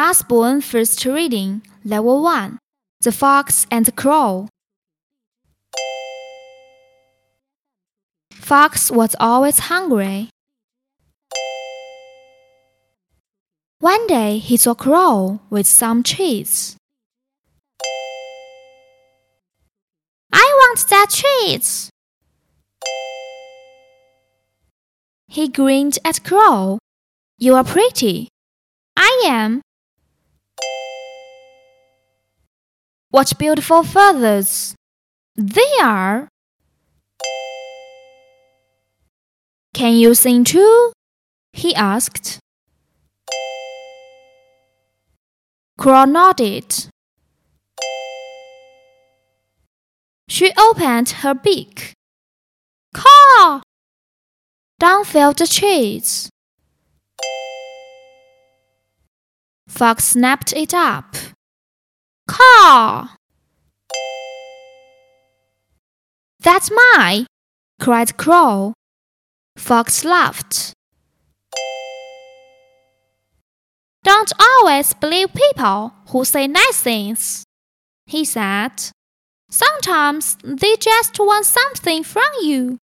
Usborne First Reading, Level 1 The Fox and the Crow. Fox was always hungry. One day he saw Crow with some cheese. I want that cheese. He grinned at Crow. You are pretty. I am. What beautiful feathers! They are. Can you sing too? he asked. Crow nodded. She opened her beak. Caw! Down fell the cheese. Fox snapped it up. Caw! That's mine! cried Crow. Fox laughed. Don't always believe people who say nice things, he said. Sometimes they just want something from you.